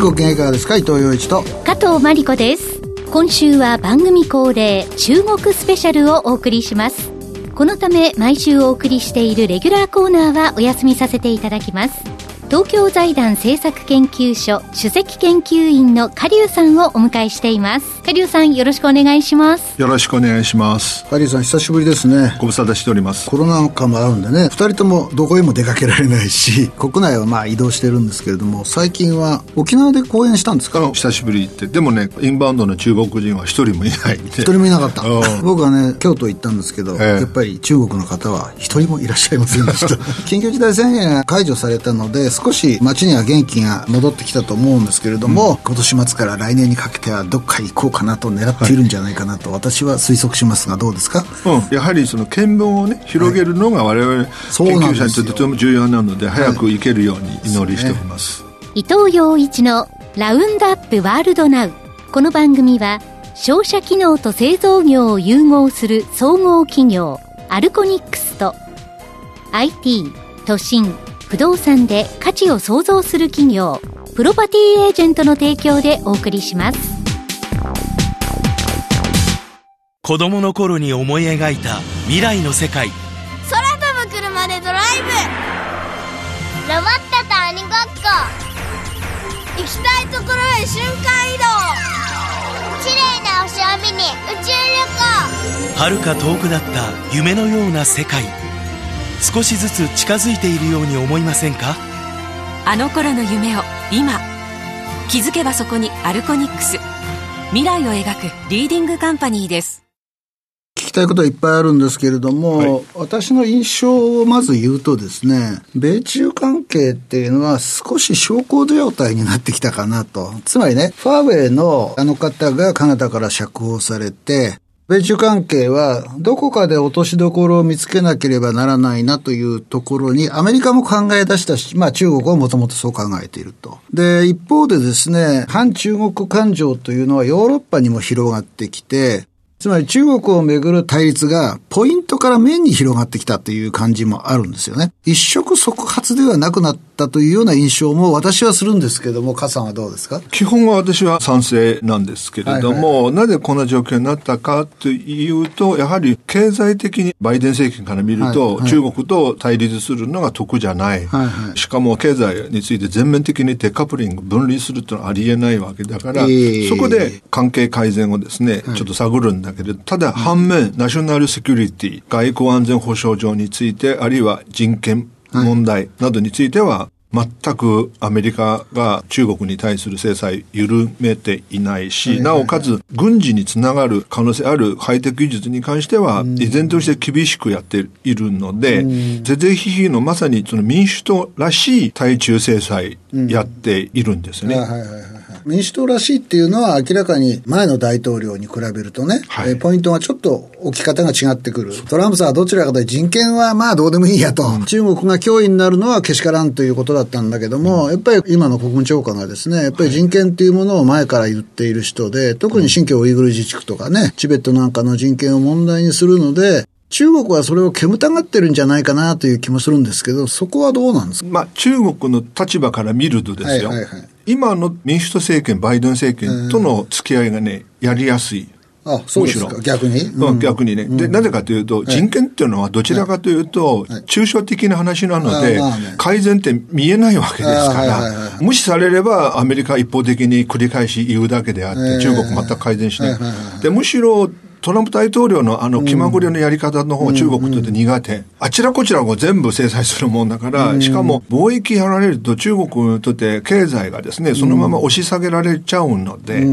ご機嫌いかがですか伊藤洋一と。加藤真理子です。今週は番組恒例中国スペシャルをお送りします。このため毎週お送りしているレギュラーコーナーはお休みさせていただきます。東京財団政策研究所首席研究員の加龍さんをお迎えしています。加龍さんよろしくお願いします。よろしくお願いします。加龍さん久しぶりですね。ご無沙汰しております。コロナ禍もあるんでね二人ともどこへも出かけられないし 国内はまあ移動してるんですけれども最近は沖縄で講演したんですか？久しぶりって。でもねインバウンドの中国人は一人もいない一人もいなかった。僕はね京都行ったんですけど、えー、やっぱり中国の方は一人もいらっしゃいませんでした。緊急事態宣言が解除されたので少し街には元気が戻ってきたと思うんですけれども、うん、今年末から来年にかけてはどっか行こうかなと狙っているんじゃないかなと、私は推測しますがどうですか、うん、やはりその見聞をね広げるのが我々研究者にとってとても重要なので早く行けるように祈りしております、はい、伊藤洋一のラウンドアップワールドナウ。この番組は商社機能と製造業を融合する総合企業アルコニックスと IT 都心不動産で価値を創造する企業プロパティエージェントの提供でお送りします。子供の頃に思い描いた未来の世界。空飛ぶ車でドライブ。ロボットと鬼ごっこ。行きたいところへ瞬間移動。綺麗な星を見に宇宙旅行。遥か遠くなった夢のような世界少しずつ近づいているように思いませんか？あの頃の夢を今気づけばそこにアルコニックス。未来を描くリーディングカンパニーです。聞きたいことはいっぱいあるんですけれども、はい、私の印象をまず言うとですね、米中関係っていうのは少し小康状態になってきたかなと。つまりね、ファーウェイのあの方がカナダから釈放されて、米中関係はどこかで落としどころを見つけなければならないなというところにアメリカも考え出したし、まあ中国はもともとそう考えていると。で、一方でですね、反中国感情というのはヨーロッパにも広がってきて、つまり中国をめぐる対立がポイントから面に広がってきたという感じもあるんですよね。一触即発ではなくなったというような印象も私はするんですけども、加さんはどうですか？基本は私は賛成なんですけれども、はいはい、なぜこんな状況になったかというと、やはり経済的にバイデン政権から見ると、はいはい、中国と対立するのが得じゃない。はいはい、しかも経済について全面的にデカップリング、分離するというのはありえないわけだから、えー、そこで関係改善をですね、ちょっと探るんだだけど、ただ反面、ナショナルセキュリティ、外交安全保障上について、あるいは人権問題などについては、全くアメリカが中国に対する制裁緩めていないし、なおかつ軍事につながる可能性あるハイテク技術に関しては、依然として厳しくやっているので、是々非々のまさにその民主党らしい対中制裁やっているんですね。民主党らしいっていうのは明らかに前の大統領に比べるとね、はい、ポイントがちょっと置き方が違ってくる。トランプさんはどちらかというと人権はまあどうでもいいやと、うん、中国が脅威になるのはけしからんということだったんだけども、うん、やっぱり今の国務長官がですね、やっぱり人権っていうものを前から言っている人で、特に新疆ウイグル自治区とかね、チベットなんかの人権を問題にするので、中国はそれを煙たがってるんじゃないかなという気もするんですけど、そこはどうなんですか、まあ、中国の立場から見るとですよ、はいはいはい、今の民主党政権、バイデン政権との付き合いがね、やりやすい。あ、そうですか。逆に、うん、逆にね。で、なぜかというと、人権っていうのはどちらかというと、抽象的な話なので、改善って見えないわけですから、無視されればアメリカ一方的に繰り返し言うだけであって、中国全く改善しない。で、むしろ、トランプ大統領のあの気まぐれのやり方の方、うん、中国にとって苦手、あちらこちらを全部制裁するもんだから、しかも貿易やられると中国にとって経済がですね、そのまま押し下げられちゃうので、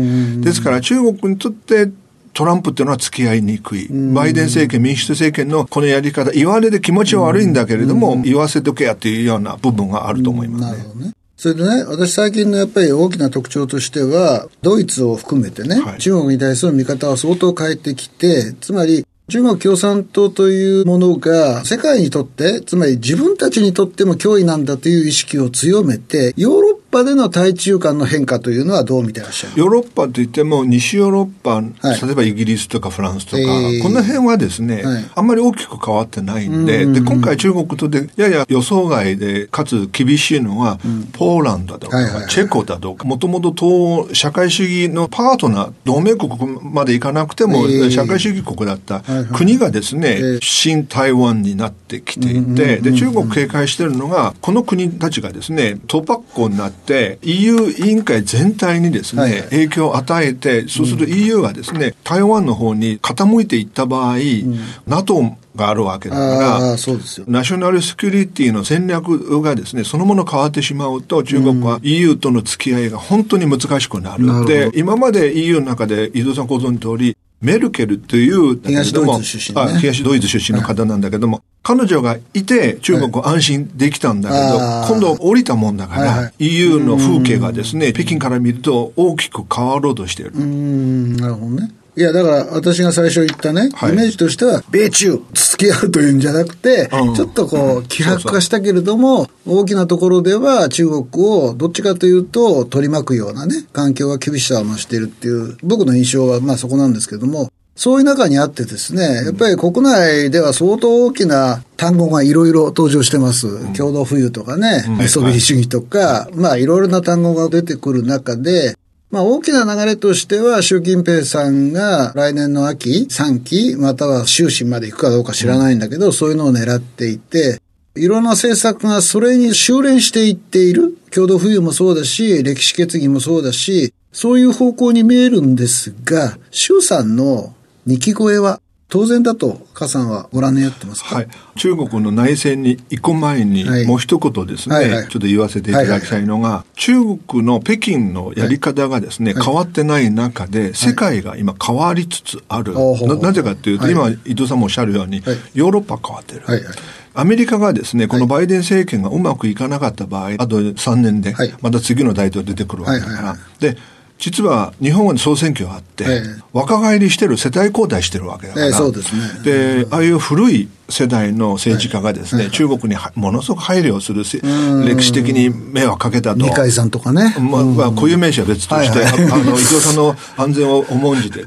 ですから中国にとってトランプっていうのは付き合いにくい。バイデン政権、民主党政権のこのやり方、言われで気持ちは悪いんだけれども、言わせとけやっていうような部分があると思いますね。なるほどね。それでね、私最近のやっぱり大きな特徴としては、ドイツを含めてね、はい、中国に対する見方を相当変えてきて、つまり、中国共産党というものが世界にとって、つまり自分たちにとっても脅威なんだという意識を強めて、ヨーロッパでの対中間の変化というのはどう見てらっしゃるヨーロッパといっても、西ヨーロッパ、はい、例えばイギリスとかフランスとか、えー、この辺はですね、はい、あんまり大きく変わってないんで、で、今回中国とでやや予想外で、かつ厳しいのは、うん、ポーランドだとか、はいはいはい、チェコだとか、もともと東社会主義のパートナー、同盟国までいかなくても、えー、社会主義国だった国がですね、えー、新台湾になってきていて、で、中国警戒してるのが、この国たちがですね、突破口になって、EU 委員会全体にですね、はい、影響を与えて、そうすると EU がですね、台湾の方に傾いていった場合、うん、NATO があるわけだからそうですよ、ナショナルセキュリティの戦略がですね、そのもの変わってしまうと、中国は EU との付き合いが本当に難しくなる。うん、で、今まで EU の中で、伊藤さんご存知通り、メルケルという、東ドイツ出身、ね、東ドイツ出身の方なんだけども、彼女がいて中国を安心できたんだけど、今度降りたもんだから、EU の風景がですね、北京から見ると大きく変わろうとしている。うん、なるほどね。いや、だから私が最初言ったね、はい、イメージとしては、米中付き合うというんじゃなくて、うん、ちょっとこう、希薄化したけれども、大きなところでは中国をどっちかというと取り巻くようなね、環境が厳しさを増しているっていう、僕の印象はまあそこなんですけども、そういう中にあってですね、やっぱり国内では相当大きな単語がいろいろ登場してます。うん、共同富裕とかね、メソビリ主義とか、まあいろいろな単語が出てくる中で、まあ大きな流れとしては、習近平さんが来年の秋、3期、または終身まで行くかどうか知らないんだけど、そういうのを狙っていて、いろんな政策がそれに修練していっている。共同富裕もそうだし、歴史決議もそうだし、そういう方向に見えるんですが、習さんの2期超えは当然だと、加さんはご覧になってますか、はい、中国の内戦に行く前に、もう一言ですね、はいはい。はい、ちょっと言わせていただきたいのが、はいはい、中国の北京のやり方がですね、はい、変わってない中で、世界が今変わりつつある。ななぜかというと、今、伊藤さんもおっしゃるように、ヨーロッパ変わってる。はいはい。アメリカがですね、このバイデン政権がうまくいかなかった場合、あと3年で、また次の大統領出てくるわけだから、で、実は日本は総選挙があって、えー、若返りしてる世代交代してるわけだから、えー、そうですね。で、ああいう古い世代の政治家がですね、はい、中国にものすごく配慮をする、歴史的に迷惑かけたと。二階さんとかね。まあ、まあ、固有名詞は別として、はいはい、あの、伊藤さんの安全を重んじて、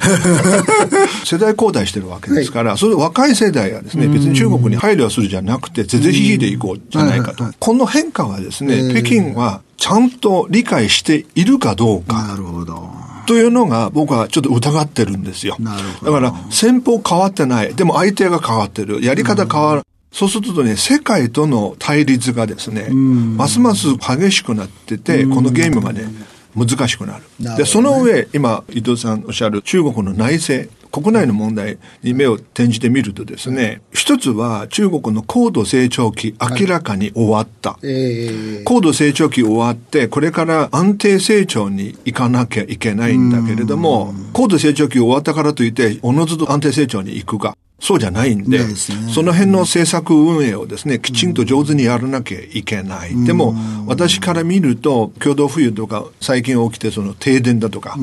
世代交代してるわけですから、はい、それ若い世代がですね、別に中国に配慮するじゃなくて、ぜぜひひでいこうじゃないかと。この変化はですね、北京はちゃんと理解しているかどうか。なるほど。というのが僕はちょっと疑ってるんですよ。だから戦法変わってない。でも相手が変わってる。やり方変わる。そうするとね、世界との対立がですね、ますます激しくなってて、このゲームがね、難しくなる。なるね、で、その上、今、伊藤さんおっしゃる中国の内政。国内の問題に目を転じてみるとですね、一つは中国の高度成長期明らかに終わった。はいえー、高度成長期終わって、これから安定成長に行かなきゃいけないんだけれども、高度成長期終わったからといって、おのずと安定成長に行くか。そうじゃないんで、でね、その辺の政策運営をですね、きちんと上手にやらなきゃいけない。でも、私から見ると、共同富裕とか、最近起きてその停電だとか、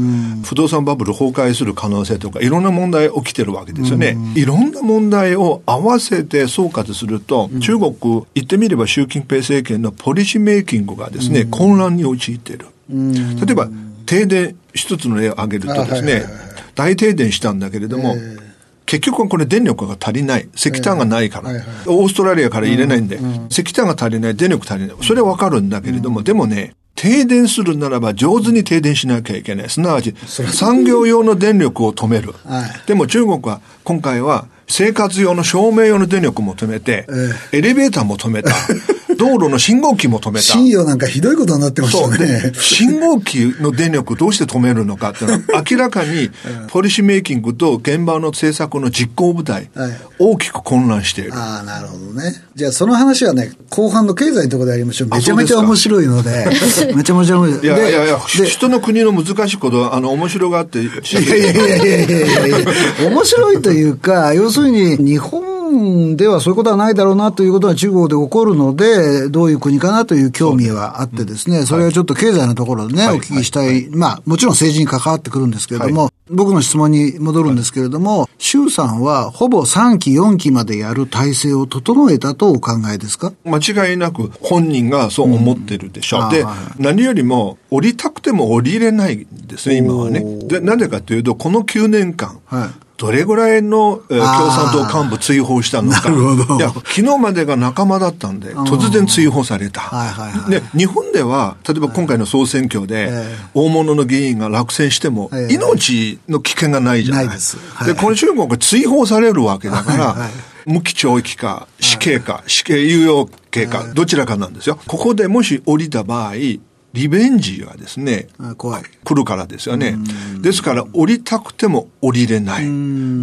不動産バブル崩壊する可能性とか、いろんな問題起きてるわけですよね。いろんな問題を合わせて総括すると、中国、言ってみれば習近平政権のポリシーメイキングがですね、混乱に陥っている。例えば、停電、一つの例を挙げるとですね、大停電したんだけれども、えー結局はこれ電力が足りない。石炭がないから。はいはい、オーストラリアから入れないんで、うんうん、石炭が足りない、電力足りない。それはわかるんだけれども、うん、でもね、停電するならば上手に停電しなきゃいけない。すなわち、産業用の電力を止める。はい、でも中国は今回は生活用の照明用の電力も止めて、エレベーターも止めた。道路の信号機も止めた。信用なんかひどいことになってましたね。信号機の電力どうして止めるのかっていうのは、明らかにポリシーメイキングと現場の政策の実行部隊、はい、大きく混乱している。ああ、なるほどね。じゃあその話はね、後半の経済のところでやりましょう。めちゃめちゃ面白いので、めちゃめちゃ面白い。いやいやいや、人の国の難しいことは、あの、面白がって。いやいやいやいやいやいや面白いというか、要するに日本本ではそういうことはないだろうなということが中国で起こるので、どういう国かなという興味はあってですね、それはちょっと経済のところでね、お聞きしたい、まあ、もちろん政治に関わってくるんですけれども、僕の質問に戻るんですけれども、衆さんはほぼ3期、4期までやる体制を整えたとお考えですか？間違いなく本人がそう思ってるでしょう。うん、で、何よりも降りたくても降りれないんですね、今はね。で、なぜかというと、この9年間、はいどれぐらいの、えー、共産党幹部追放したのか。いや、昨日までが仲間だったんで、突然追放された。はいはいはい、で、日本では、例えば今回の総選挙で、大物の議員が落選しても、命の危険がないじゃない。ないです。はい、で、この中国が追放されるわけだから、はいはい無期懲役か、死刑か、死刑猶予刑か、どちらかなんですよ。ここでもし降りた場合、リベンジがですね、怖い。来るからですよね。ですから、降りたくても降りれない。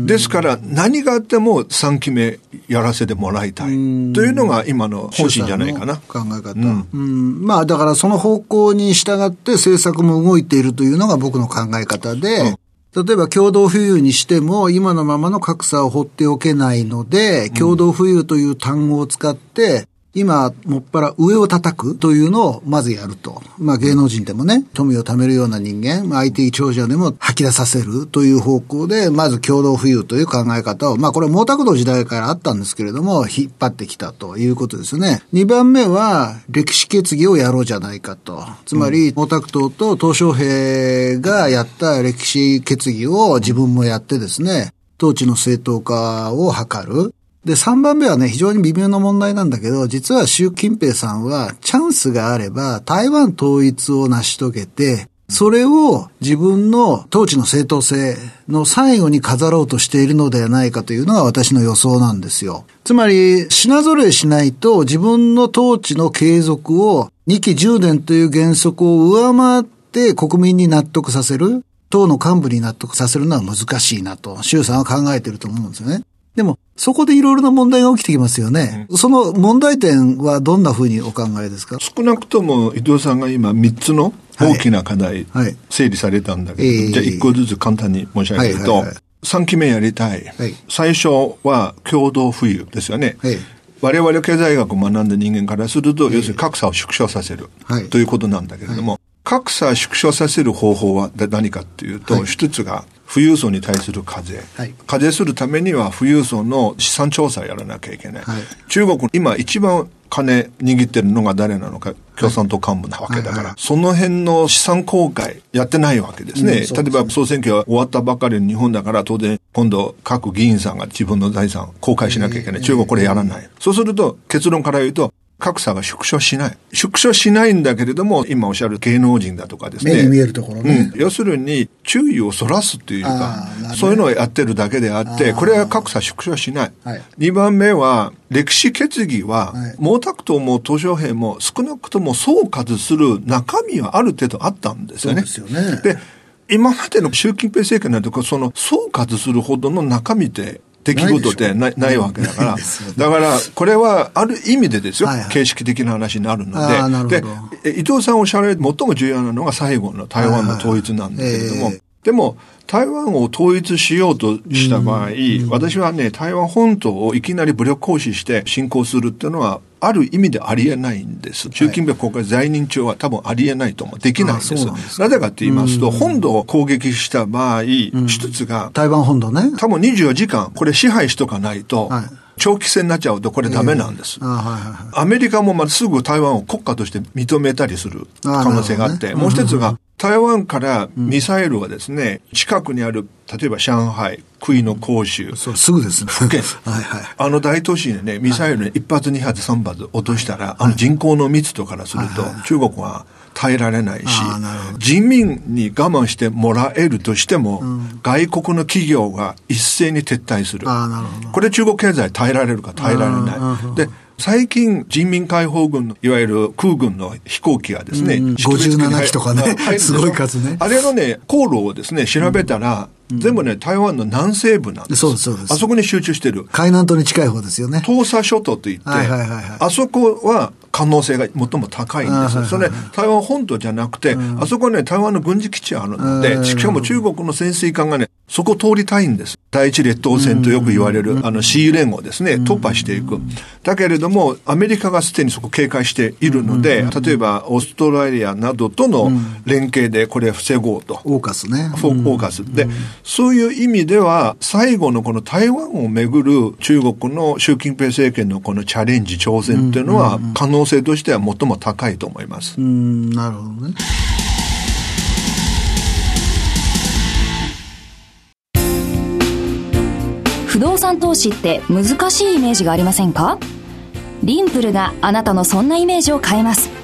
ですから、何があっても3期目やらせてもらいたい。というのが今の方針じゃないかな。考え方。うん、うん、まあ、だからその方向に従って政策も動いているというのが僕の考え方で、うん、例えば共同富裕にしても、今のままの格差を放っておけないので、共同富裕という単語を使って、今、もっぱら上を叩くというのをまずやると。まあ芸能人でもね、富を貯めるような人間、まあ、IT 長者でも吐き出させるという方向で、まず共同富裕という考え方を、まあこれ毛沢東時代からあったんですけれども、引っ張ってきたということですね。二番目は、歴史決議をやろうじゃないかと。つまり、毛沢東と鄧小平がやった歴史決議を自分もやってですね、統治の正当化を図る。で、3番目はね、非常に微妙な問題なんだけど、実は習近平さんは、チャンスがあれば、台湾統一を成し遂げて、それを自分の統治の正当性の最後に飾ろうとしているのではないかというのが私の予想なんですよ。つまり、品揃えしないと自分の統治の継続を2期10年という原則を上回って国民に納得させる、党の幹部に納得させるのは難しいなと、周さんは考えていると思うんですよね。でも、そこでいろいろな問題が起きてきますよね。うん、その問題点はどんなふうにお考えですか？少なくとも伊藤さんが今3つの大きな課題、整理されたんだけど、はいはい、じゃあ1個ずつ簡単に申し上げると、はいはいはい、3期目やりたい。はい、最初は共同富裕ですよね。はい。我々経済学を学んだ人間からすると、要するに格差を縮小させる、ということなんだけれども、格差縮小させる方法は何かっていうと、一つが富裕層に対する課税、はい、課税するためには富裕層の資産調査をやらなきゃいけない、はい、中国今一番金握ってるのが誰なのか共産党幹部なわけだから、はいはい。はい、その辺の資産公開やってないわけですね。うん、す。例えば総選挙が終わったばかりの日本だから当然今度各議員さんが自分の財産公開しなきゃいけない。中国これやらない。そうすると結論から言うと格差が縮小しない。縮小しないんだけれども、今おっしゃる芸能人だとかですね。目に見えるところね。うん、要するに、注意をそらすっていうか、そういうのをやってるだけであって、これは格差縮小しない。はい、2番目は、歴史決議は、はい、毛沢東も鄧小平も少なくとも総括する中身はある程度あったんですよね。そうですよね。で、今までの習近平政権なんて、その総括するほどの中身って出来事ってないないわけだから、だから、これはある意味でですよ、形式的な話になるので、で、伊藤さんおっしゃられる最も重要なのが最後の台湾の統一なんだけれども、でも、台湾を統一しようとした場合、私はね、台湾本島をいきなり武力行使して侵攻するっていうのは、ある意味でありえないんです。習近平国家在任中は多分ありえないと思う。できないんです。なぜかと言いますと、本土を攻撃した場合、一つが、台湾本土ね。多分24時間、これ支配しとかないと、長期戦になっちゃうとこれダメなんです。アメリカもまあすぐ台湾を国家として認めたりする可能性があって、もう一つが、台湾からミサイルはですね、近くにある、例えば上海、杭の広州。そう、すぐですね。はいはい。あの大都市にね、ミサイル一発二発三発落としたら、あの人口の密度からすると、中国は耐えられないし、人民に我慢してもらえるとしても、うん、外国の企業が一斉に撤退する。これ中国経済耐えられるか耐えられない。で、最近人民解放軍のいわゆる空軍の飛行機がですね、うん、57機とかね、すごい数ね。あれのね、航路をですね、調べたら、うん、全部ね、台湾の南西部なんです。そうそうです。あそこに集中してる。海南島に近い方ですよね。東沙諸島といって、はいはいはいはい、あそこは可能性が最も高いんです。それ、台湾本島じゃなくて、あそこはね、台湾の軍事基地あるので、しかも中国の潜水艦がね、そこ通りたいんです。第一列島線とよく言われる、あの C 連合ですね、突破していく。だけれども、アメリカがすでにそこ警戒しているので、例えばオーストラリアなどとの連携でこれ防ごうと。オーカスね。オーカス。で、そういう意味では、最後のこの台湾をめぐる中国の習近平政権のこのチャレンジ、挑戦っていうのは、可能性としては最も高いと思います。うん、なるほどね。不動産投資って難しいイメージがありませんか？リンプルがあなたのそんなイメージを変えます。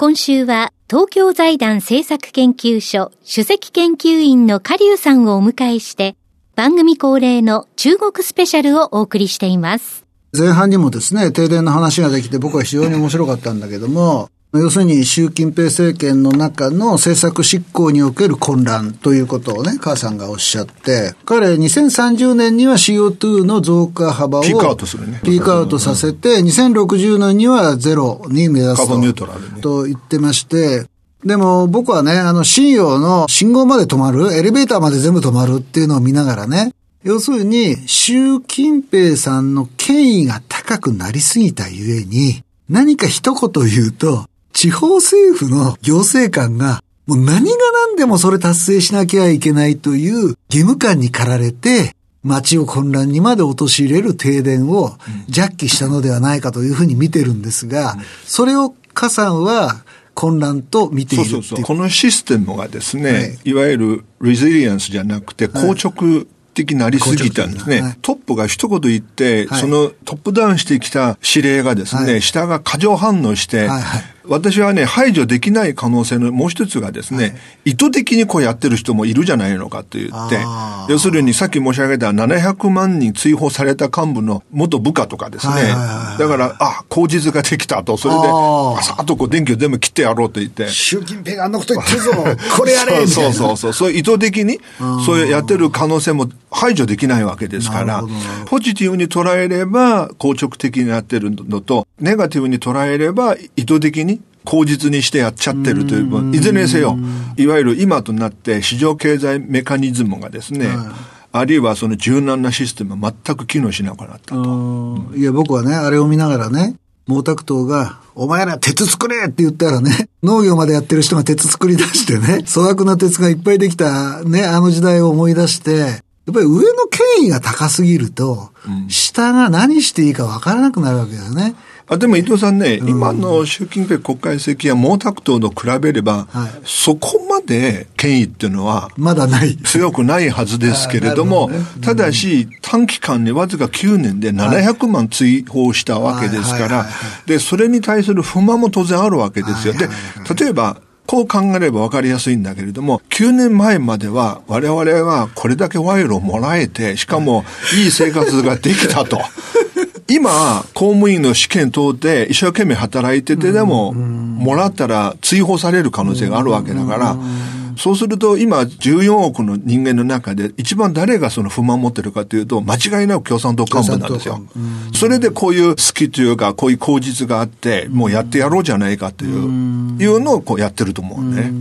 今週は東京財団政策研究所主席研究員のカリュウさんをお迎えして、番組恒例の中国スペシャルをお送りしています。前半にもですね、停電の話ができて僕は非常に面白かったんだけども、要するに習近平政権の中の政策執行における混乱ということをね、母さんがおっしゃって、彼2030年には CO2 の増加幅をピークアウトするね。ピークアウトさせて、2060年にはゼロに目指すと。ニュートラル、ね、と言ってまして、でも僕はね、あの、信用の信号まで止まる、エレベーターまで全部止まるっていうのを見ながらね、要するに、習近平さんの権威が高くなりすぎたゆえに、何か一言言うと、地方政府の行政官が、もう何が何でもそれ達成しなきゃいけないという義務感に駆られて、街を混乱にまで陥れる停電を弱気したのではないかというふうに見てるんですが、それを加算は混乱と見ているそうそうそう。このシステムがですね、はい、いわゆるレジリエンスじゃなくて硬直的なりすぎたんですね。はい、トップが一言言って、はい、そのトップダウンしてきた指令がですね、下が過剰反応して、私はね、排除できない可能性のもう一つがですね、はい、意図的にこうやってる人もいるじゃないのかと言って、要するにさっき申し上げた700万人追放された幹部の元部下とかですね、だから、あ、口実ができたと、それで、さっとこう電気を全部切ってやろうと言って。習近平があんなこと言ってるぞ、これやれ。そうそうそう、そう。意図的に、そういうやってる可能性も排除できないわけですから、ポジティブに捉えれば硬直的になってるのと、ネガティブに捉えれば意図的に口実にしてやっちゃってるという、いずれにせよ、いわゆる今となって市場経済メカニズムがですね、あるいはその柔軟なシステムは全く機能しなくなったと。いや、僕はね、あれを見ながらね、毛沢東が、お前ら鉄作れって言ったらね、農業までやってる人が鉄作り出してね、粗悪な鉄がいっぱいできたね、あの時代を思い出して、やっぱり上の権威が高すぎると、下が何していいかわからなくなるわけですね。あでも伊藤さんね、うん、今の習近平国家主席や毛沢東と比べれば、はい、そこまで権威っていうのは、まだない。強くないはずですけれども、ね。うん、ただし、短期間にわずか9年で700万追放したわけですから、で、それに対する不満も当然あるわけですよ。で、例えば、こう考えれば分かりやすいんだけれども、9年前までは我々はこれだけ賄賂をもらえて、しかもいい生活ができたと。今、公務員の試験通って一生懸命働いててでも、もらったら追放される可能性があるわけだから、そうすると今14億の人間の中で一番誰がその不満を持ってるかというと間違いなく共産党幹部なんですよ。それでこういう好きというかこういう口実があってもうやってやろうじゃないかという、いうのをこうやってると思うね。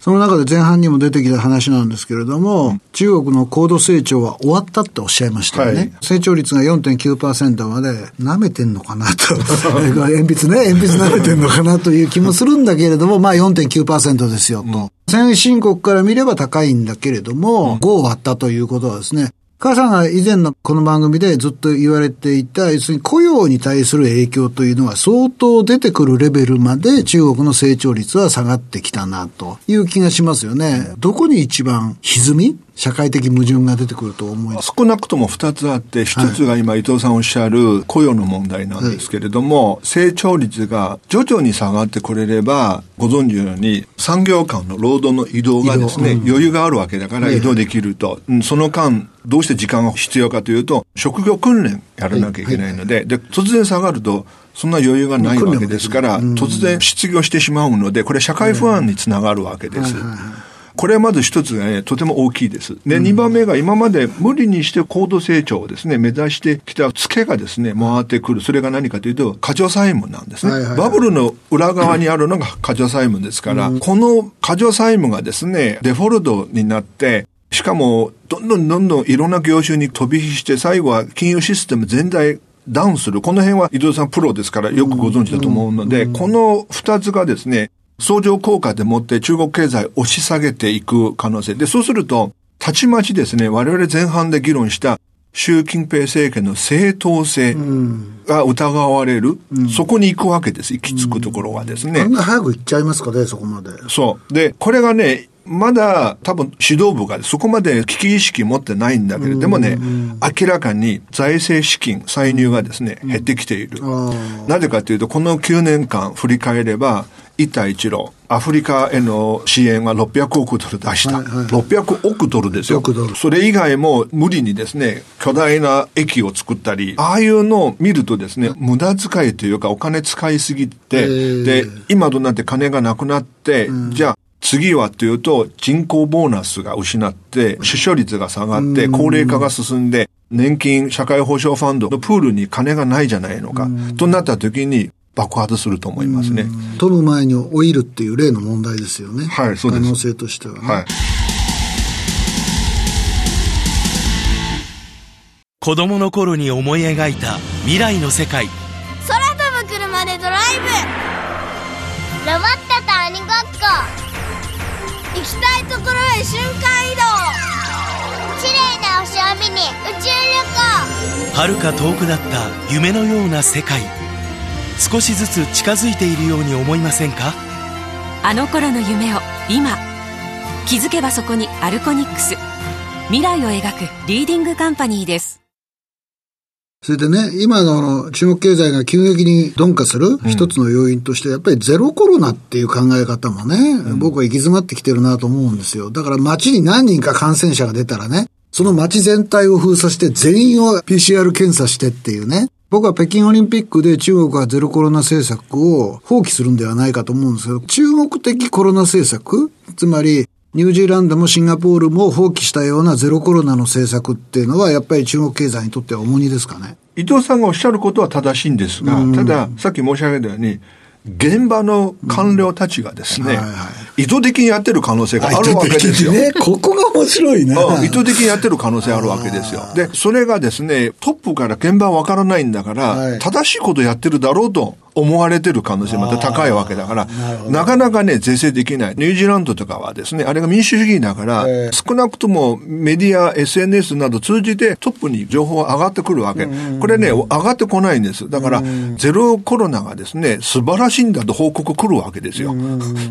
その中で前半にも出てきた話なんですけれども、うん、中国の高度成長は終わったっておっしゃいましたよね。はい、成長率が4.9%まで舐めてんのかなと。鉛筆ね、鉛筆舐めてんのかなという気もするんだけれども、まあ4.9%ですよと。うん、先進国から見れば高いんだけれども、うん、5を割ったということはですね、母さんが以前のこの番組でずっと言われていた、要するに雇用に対する影響というのは相当出てくるレベルまで中国の成長率は下がってきたなという気がしますよね。どこに一番歪み？社会的矛盾が出てくると思います。少なくとも2つあって、1つが今伊藤さんおっしゃる雇用の問題なんですけれども、はい、成長率が徐々に下がってくれれば、ご存知のように産業間の労働の移動がですね、うん、余裕があるわけだから移動できると。うん、その間、どうして時間が必要かというと、職業訓練やらなきゃいけないので、はい。はい、で、突然下がると、そんな余裕がないわけですから、突然失業してしまうので、これ社会不安につながるわけです。これはまず一つがね、とても大きいです。で、二番目が今まで無理にして高度成長をですね、目指してきたツケがですね、回ってくる。それが何かというと、過剰債務なんですね。バブルの裏側にあるのが過剰債務ですから、この過剰債務がですね、デフォルトになって、しかも、どんどんどんどんいろんな業種に飛び火して、最後は金融システム全体ダウンする。この辺は伊藤さんプロですからよくご存知だと思うので、この二つがですね、相乗効果でもって中国経済を押し下げていく可能性。で、そうすると、たちまちですね、我々前半で議論した習近平政権の正当性が疑われる、うん、そこに行くわけです。行き着くところはですね。こんな早く行っちゃいますかね、そこまで。そう。で、これがね、まだ多分指導部がそこまで危機意識持ってないんだけれどもね、明らかに財政資金歳入がですね、減ってきている。なぜかというと、この9年間振り返れば、一帯一路、アフリカへの支援は600億ドル出した。はいはい、600億ドルですよ。それ以外も無理にですね、巨大な駅を作ったり、ああいうのを見るとですね、無駄遣いというかお金使いすぎて、で、今となって金がなくなって、じゃあ、次はというと、人口ボーナスが失って、出生率が下がって、高齢化が進んで、年金、社会保障ファンドのプールに金がないじゃないのか、となった時に、爆発すると思いますね。取る前に老いるっていう例の問題ですよね。はい、そうです。可能性としては、ね、はい。子供の頃に思い描いた未来の世界。空飛ぶ車でドライブロボットと鬼ごっこ行きたいところへ瞬間移動綺麗な星を見に宇宙旅行遥か遠くなった夢のような世界少しずつ近づいているように思いませんか？あの頃の夢を今。気づけばそこにアルコニックス。未来を描くリーディングカンパニーです。それでね、今の中国経済が急激に鈍化する一つの要因として、やっぱりゼロコロナっていう考え方もね、うん、僕は行き詰まってきてるなと思うんですよ。だから街に何人か感染者が出たらね、その街全体を封鎖して全員を PCR 検査してっていうね、僕は北京オリンピックで中国はゼロコロナ政策を放棄するんではないかと思うんですけど、中国的コロナ政策、つまりニュージーランドもシンガポールも放棄したようなゼロコロナの政策っていうのは、やっぱり中国経済にとっては重荷ですかね。伊藤さんがおっしゃることは正しいんですが、ただ、さっき申し上げたように、現場の官僚たちがですね、意図的にやってる可能性があるわけですよ。ね、ここが面白いね。意図的にやってる可能性あるわけですよ。で、それがですね、トップから現場はわからないんだから、はい、正しいことやってるだろうと思われてる可能性また高いわけだから、なかなかね、是正できない。ニュージーランドとかはですね、あれが民主主義だから、えー、少なくともメディア、SNS など通じてトップに情報が上がってくるわけ。これね、上がってこないんです。だから、ゼロコロナがですね、素晴らしいんだと報告来るわけですよ。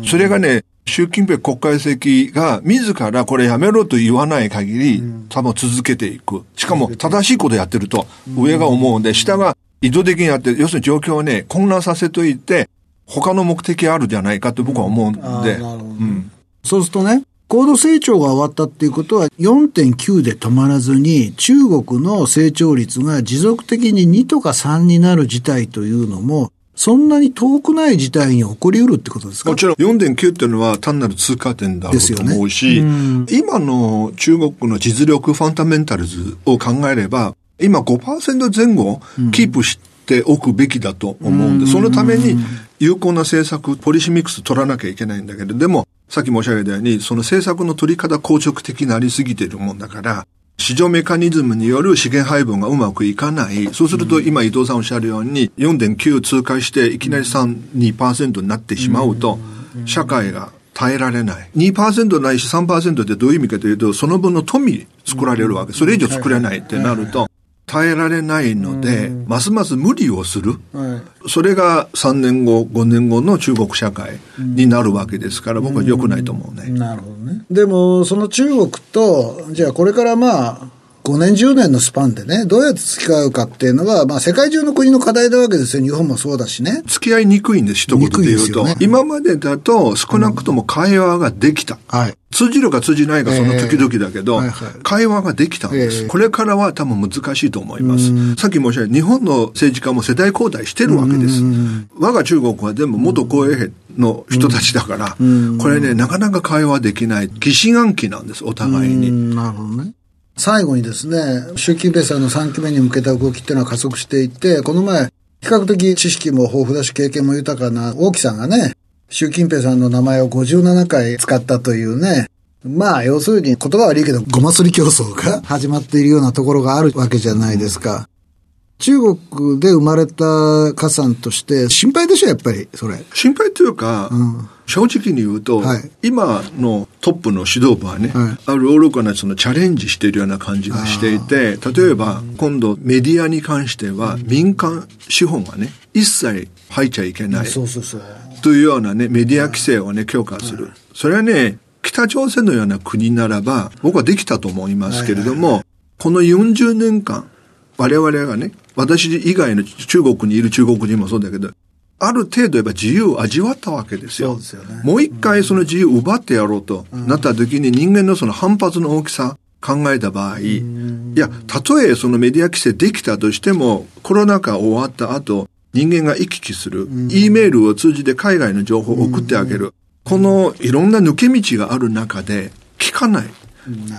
それがね、習近平国家主席が自らこれやめろと言わない限り、多分続けていく。しかも正しいことやってると、上が思うんで、下が意図的にやって、要するに状況をね、混乱させといて、他の目的あるじゃないかと僕は思うんで。うん、そうするとね、高度成長が終わったっていうことは4.9で止まらずに中国の成長率が持続的に2とか3になる事態というのもそんなに遠くない事態に起こりうるってことですか？もちろん。4.9っていうのは単なる通過点だろうと思うし、ね、今の中国の実力ファンダメンタルズを考えれば今5%前後キープしておくべきだと思うんで、そのために有効な政策、ポリシーミックス取らなきゃいけないんだけど、でも、さっき申し上げたように、その政策の取り方硬直的になりすぎているもんだから、市場メカニズムによる資源配分がうまくいかない。そうすると、今伊藤さんおっしゃるように、4.9通過していきなり3、2%になってしまうと、社会が耐えられない。2%ないし3%ってどういう意味かというと、その分の富作られるわけ。それ以上作れないってなると、耐えられないので、ますます無理をする。はいそれが3年後、5年後の中国社会になるわけですから、僕は良くないと思うね。なるほどね。でも、その中国と、じゃあこれからまあ、5年、10年のスパンでね、どうやって付き合うかっていうのは、まあ世界中の国の課題なわけですよ。日本もそうだしね。付き合いにくいんです、一言で言うと。ね今までだと少なくとも会話ができた。はい。通じるか通じないかその時々だけど、ええはいはい会話ができたんです、ええこれからは多分難しいと思います。さっき申し上げた日本の政治家も世代交代してるわけです。我が中国は全部元公衛兵の人たちだから、これね、なかなか会話できない疑心暗鬼なんです、お互いに。うんなるほどね。最後にですね、習近平さんの3期目に向けた動きっていうのは加速していて、この前、比較的知識も豊富だし経験も豊かな大木さんがね、習近平さんの名前を57回使ったというね、まあ、要するに言葉は悪いけど、ごますり競争が始まっているようなところがあるわけじゃないですか。中国で生まれた家さんとして心配でしょ、やっぱり、それ。心配というか、正直に言うと、はい。今のトップの指導部はね、はい。ある愚かなそのチャレンジしているような感じがしていて、例えば今度メディアに関しては民間資本がね、一切入っちゃいけないそうそうそう。というようなね、メディア規制をね、強化する。それはね、北朝鮮のような国ならば、僕はできたと思いますけれども、この40年間、我々がね、私以外の中国にいる中国人もそうだけど、ある程度やっぱ自由を味わったわけですよ。そうですよねもう一回その自由を奪ってやろうとなった時に人間のその反発の大きさ考えた場合、いや、たとえそのメディア規制できたとしても、コロナ禍終わった後、人間が行き来する、E メールを通じて海外の情報を送ってあげる。このいろんな抜け道がある中で、聞かない。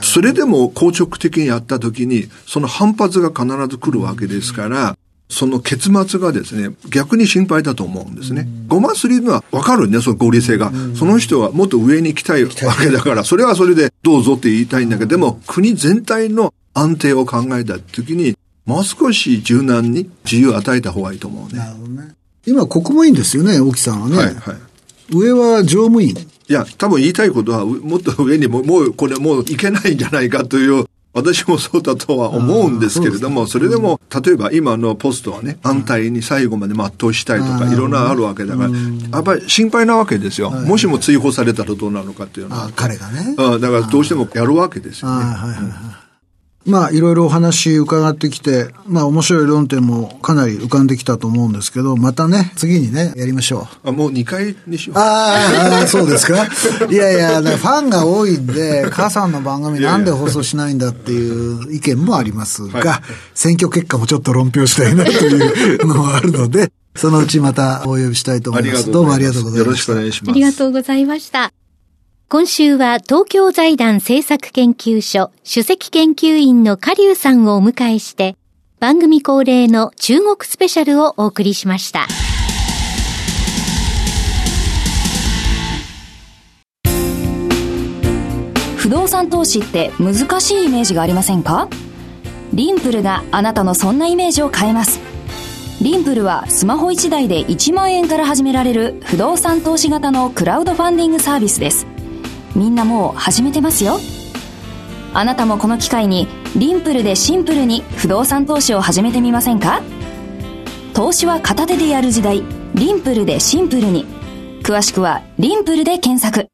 それでも硬直的にやった時に、その反発が必ず来るわけですから、その結末がですね、逆に心配だと思うんですね。ごますりのはわかるね、その合理性が。その人はもっと上に行きたいわけだから、それはそれでどうぞって言いたいんだけど、でも国全体の安定を考えた時に、もう少し柔軟に自由を与えた方がいいと思うね。なるほどね。今、国務院ですよね、大木さんはね。はい、はい。上は常務員。いや、多分言いたいことは、うもっと上にも、もう、これもういけないんじゃないかという、私もそうだとは思うんですけれども、それでも、例えば今のポストはね、安泰に最後まで全うしたいとか、いろんなあるわけだから、やっぱり心配なわけですよ。もしも追放されたらどうなるのかっていうのはあ。彼がね。うんだからどうしてもやるわけですよね。まあ、いろいろお話伺ってきて、まあ、面白い論点もかなり浮かんできたと思うんですけど、またね、次にね、やりましょう。あもう2回にしよう。ああ、そうですか？いやいや、ファンが多いんで、母さんの番組なんで放送しないんだっていう意見もありますが、はい選挙結果もちょっと論評したいなというのはあるので、そのうちまたお呼びしたいと思います。どうもありがとうございよろしました。くお願いします。ありがとうございました。今週は東京財団政策研究所首席研究員のカリュウさんをお迎えして、番組恒例の中国スペシャルをお送りしました。不動産投資って難しいイメージがありませんか？リンプルがあなたのそんなイメージを変えます。リンプルはスマホ1台で1万円から始められる不動産投資型のクラウドファンディングサービスです。みんなもう始めてますよ。あなたもこの機会にリンプルでシンプルに不動産投資を始めてみませんか？投資は片手でやる時代リンプルでシンプルに。詳しくはリンプルで検索。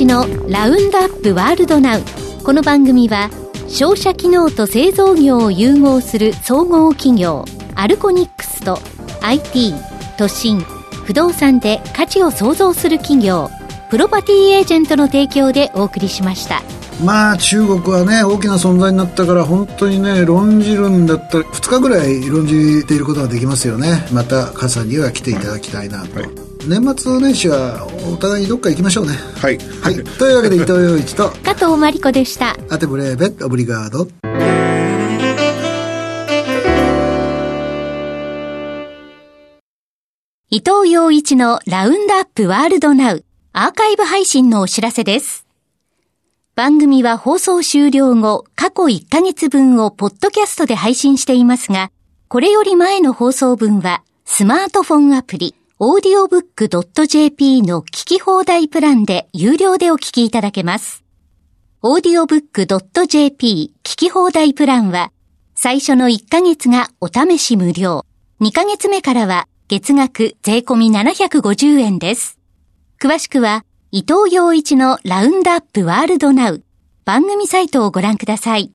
藤洋一のラウンドアップワールドナウ。この番組は商社機能と製造業を融合する総合企業アルコニックスと IT 都心不動産で価値を創造する企業プロパティエージェントの提供でお送りしました。まあ中国はね大きな存在になったから本当にね論じるんだったら2日ぐらい論じていることができますよね。また母さんには来ていただきたいなと、年末年始はお互いにどっか行きましょうねはい。はいというわけで伊藤洋一と 加藤真理子でしたアテブレーベオブリガード伊藤洋一のラウンドアップワールドナウアーカイブ配信のお知らせです。番組は放送終了後、過去1ヶ月分をポッドキャストで配信していますが、これより前の放送分は、スマートフォンアプリ、audiobook.jp の聞き放題プランで有料でお聞きいただけます。audiobook.jp 聞き放題プランは、最初の1ヶ月がお試し無料。2ヶ月目からは月額税込み750円です。詳しくは、伊藤洋一のラウンドアップワールドナウ番組サイトをご覧ください。